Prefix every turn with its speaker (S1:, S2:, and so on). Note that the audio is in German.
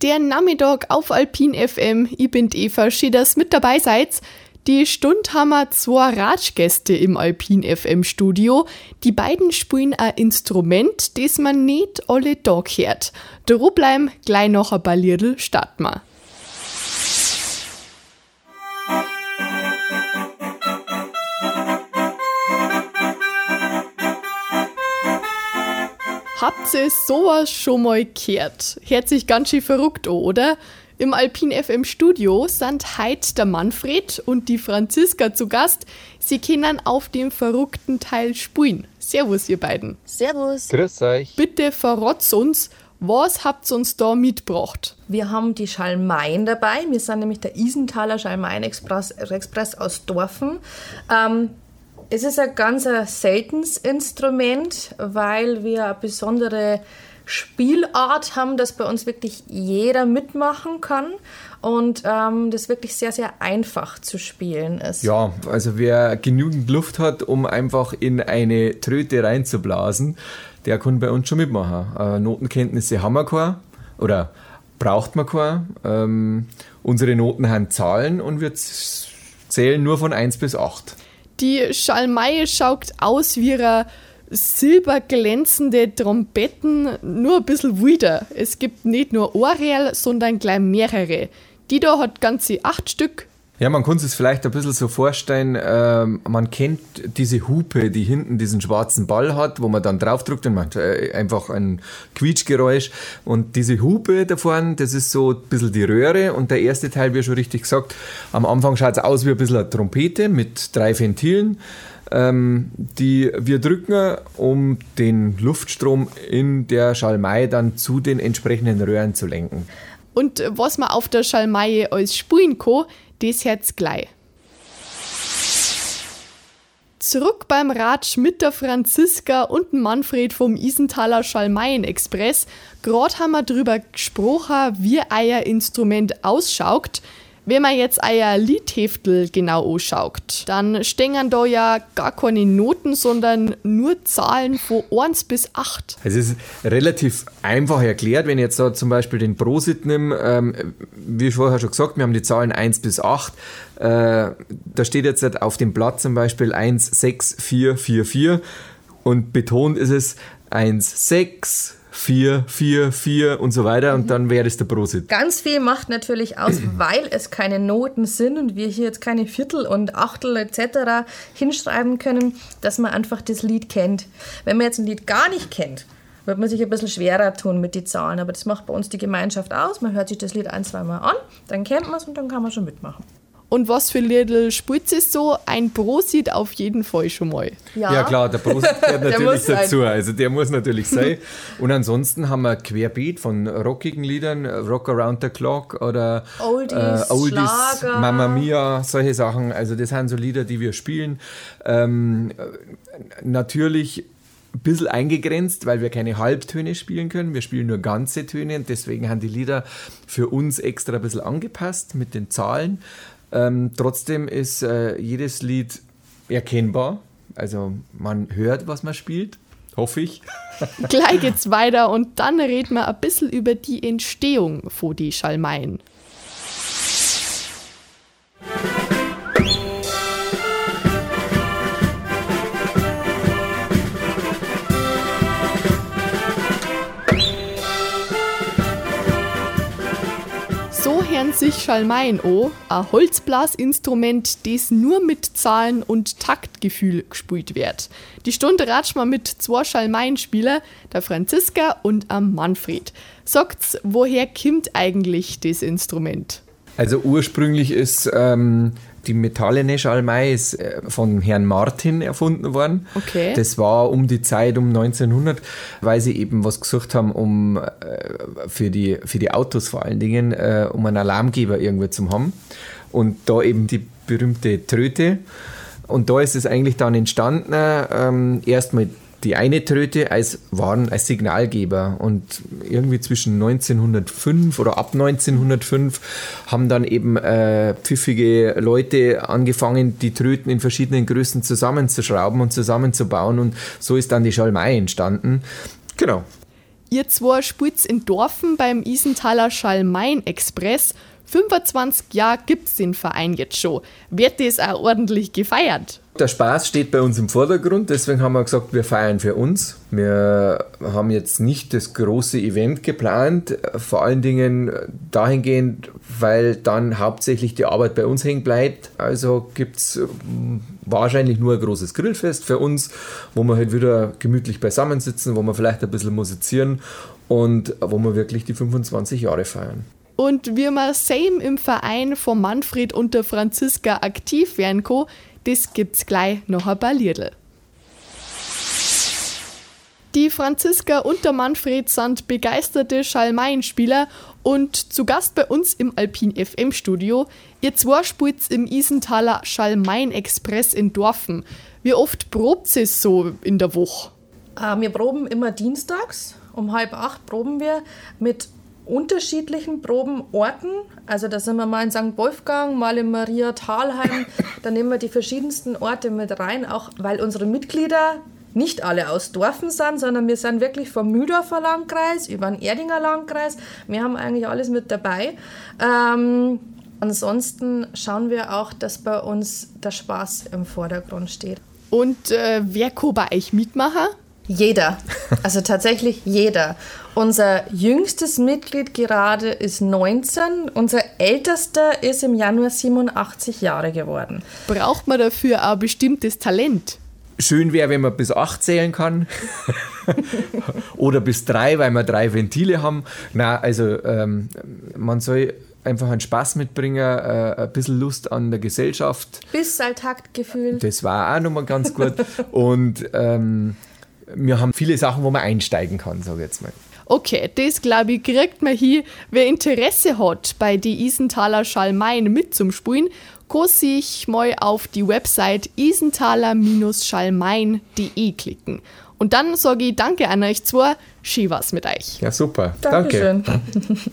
S1: Der Nachmittag auf Alpin FM. Ich bin Eva, schön, dass mit dabei seid. Die Stund haben wir zwei Ratschgäste im Alpin FM Studio. Die beiden spielen ein Instrument, das man nicht alle Tag hört. Darum bleiben gleich noch ein Ballierl starten wir. Habt ihr sowas schon mal gehört? Hört sich ganz schön verrückt an, oder? Im Alpin FM Studio sind heute der Manfred und die Franziska zu Gast. Sie können auf dem verrückten Teil spielen. Servus, ihr beiden.
S2: Servus.
S3: Grüß euch.
S1: Bitte verrotzt uns, was habt ihr uns da mitgebracht?
S2: Wir haben die Schalmeien dabei. Wir sind nämlich der Isenthaler Schalmeien Express, Express aus Dorfen. Ähm, es ist ein ganz seltenes Instrument, weil wir eine besondere Spielart haben, dass bei uns wirklich jeder mitmachen kann und ähm, das wirklich sehr, sehr einfach zu spielen ist.
S3: Ja, also wer genügend Luft hat, um einfach in eine Tröte reinzublasen, der kann bei uns schon mitmachen. Äh, Notenkenntnisse haben wir keine oder braucht man keine. Ähm, unsere Noten haben Zahlen und wir zählen nur von 1 bis 8.
S1: Die Schalmei schaut aus wie eine silberglänzende Trompeten, nur ein bisschen wieder. Es gibt nicht nur Orel, sondern gleich mehrere. Die da hat ganze acht Stück
S3: ja, man kann sich vielleicht ein bisschen so vorstellen, ähm, man kennt diese Hupe, die hinten diesen schwarzen Ball hat, wo man dann draufdrückt und macht äh, einfach ein Quietschgeräusch. Und diese Hupe da vorne, das ist so ein bisschen die Röhre und der erste Teil, wie schon richtig gesagt, am Anfang schaut es aus wie ein bisschen eine Trompete mit drei Ventilen, ähm, die wir drücken, um den Luftstrom in der Schalmei dann zu den entsprechenden Röhren zu lenken.
S1: Und was man auf der Schalmei als spielen kann, das jetzt gleich. Zurück beim Ratsch mit der Franziska und Manfred vom Isenthaler Schalmeien Express. Gerade haben wir drüber gesprochen, wie euer Instrument ausschaut. Wenn man jetzt euer Liedheftel genau anschaut, dann stehen da ja gar keine Noten, sondern nur Zahlen von 1 bis 8.
S3: Es ist relativ einfach erklärt, wenn ich jetzt da zum Beispiel den Prosit nehme, ähm, wie vorher schon gesagt, wir haben die Zahlen 1 bis 8. Äh, da steht jetzt auf dem Blatt zum Beispiel 1, 6, 4, 4, 4 und betont ist es 1, 6, 4, 4, 4 und so weiter und dann wäre es der Prosit.
S2: Ganz viel macht natürlich aus, weil es keine Noten sind und wir hier jetzt keine Viertel und Achtel etc. hinschreiben können, dass man einfach das Lied kennt. Wenn man jetzt ein Lied gar nicht kennt, wird man sich ein bisschen schwerer tun mit den Zahlen, aber das macht bei uns die Gemeinschaft aus. Man hört sich das Lied ein, zweimal an, dann kennt man es und dann kann man schon mitmachen.
S1: Und was für Lidl spitz ist so? Ein Prosit auf jeden Fall schon mal.
S3: Ja, ja klar, der Prosit gehört natürlich dazu. Also der muss natürlich sein. Und ansonsten haben wir querbeet von rockigen Liedern, Rock Around the Clock oder
S2: Oldies, äh, Oldies Schlager.
S3: Mamma Mia, solche Sachen. Also das sind so Lieder, die wir spielen. Ähm, natürlich ein bisschen eingegrenzt, weil wir keine Halbtöne spielen können. Wir spielen nur ganze Töne und deswegen haben die Lieder für uns extra ein bisschen angepasst mit den Zahlen. Ähm, trotzdem ist äh, jedes Lied erkennbar. Also man hört, was man spielt. Hoffe ich.
S1: Gleich geht's weiter und dann reden wir ein bisschen über die Entstehung von die Schalmeien. Hören sich Schalmeien an, ein Holzblasinstrument, das nur mit Zahlen und Taktgefühl gespielt wird. Die Stunde ratscht man mit zwei Schalmeienspielern, der Franziska und am Manfred. Sagt's, woher kommt eigentlich das Instrument?
S3: Also ursprünglich ist ähm, die metallene Schalmei ist äh, von Herrn Martin erfunden worden.
S1: Okay.
S3: Das war um die Zeit um 1900, weil sie eben was gesucht haben, um äh, für, die, für die Autos vor allen Dingen, äh, um einen Alarmgeber irgendwo zu haben. Und da eben die berühmte Tröte. Und da ist es eigentlich dann entstanden, ähm, erstmal die eine Tröte als, waren als Signalgeber und irgendwie zwischen 1905 oder ab 1905 haben dann eben äh, pfiffige Leute angefangen, die Tröten in verschiedenen Größen zusammenzuschrauben und zusammenzubauen und so ist dann die Schalmei entstanden. Genau.
S1: Ihr zwei spielt in Dorfen beim Isenthaler Schalmain-Express. 25 Jahre gibt's den Verein jetzt schon. Wird das auch ordentlich gefeiert?
S3: Der Spaß steht bei uns im Vordergrund, deswegen haben wir gesagt, wir feiern für uns. Wir haben jetzt nicht das große Event geplant, vor allen Dingen dahingehend, weil dann hauptsächlich die Arbeit bei uns hängen bleibt. Also gibt es wahrscheinlich nur ein großes Grillfest für uns, wo wir halt wieder gemütlich beisammensitzen, wo wir vielleicht ein bisschen musizieren und wo wir wirklich die 25 Jahre feiern.
S1: Und wie man same im Verein von Manfred und der Franziska aktiv werden kann, das gibt's gleich noch ein paar Liedl. Die Franziska und der Manfred sind begeisterte Schalmeinspieler und zu Gast bei uns im Alpin FM Studio. Ihr zwei spielt im Isenthaler Schalmein Express in Dorfen. Wie oft probt es so in der Woche?
S2: Äh, wir proben immer dienstags. Um halb acht proben wir mit unterschiedlichen Probenorten. Also da sind wir mal in St. Wolfgang, mal in Maria Thalheim. Da nehmen wir die verschiedensten Orte mit rein, auch weil unsere Mitglieder nicht alle aus Dorfen sind, sondern wir sind wirklich vom Mühldorfer Landkreis über den Erdinger Landkreis. Wir haben eigentlich alles mit dabei. Ähm, ansonsten schauen wir auch, dass bei uns der Spaß im Vordergrund steht.
S1: Und äh, wer kann bei euch mitmachen?
S2: Jeder. Also tatsächlich jeder. Unser jüngstes Mitglied gerade ist 19. Unser ältester ist im Januar 87 Jahre geworden.
S1: Braucht man dafür ein bestimmtes Talent?
S3: Schön wäre, wenn man bis 8 zählen kann. Oder bis 3, weil wir drei Ventile haben. Na, also ähm, man soll einfach einen Spaß mitbringen, äh, ein bisschen Lust an der Gesellschaft.
S2: Bissalltaktgefühl.
S3: Das war auch nochmal ganz gut. Und ähm, wir haben viele Sachen, wo man einsteigen kann, sage ich jetzt mal.
S1: Okay, das glaube ich, kriegt man hier. Wer Interesse hat, bei die Isenthaler Schalmein mitzumspielen, kann sich mal auf die Website isenthaler-schalmein.de klicken. Und dann sage ich Danke an euch zwei, schön was mit euch.
S3: Ja, super.
S2: Dankeschön. Danke.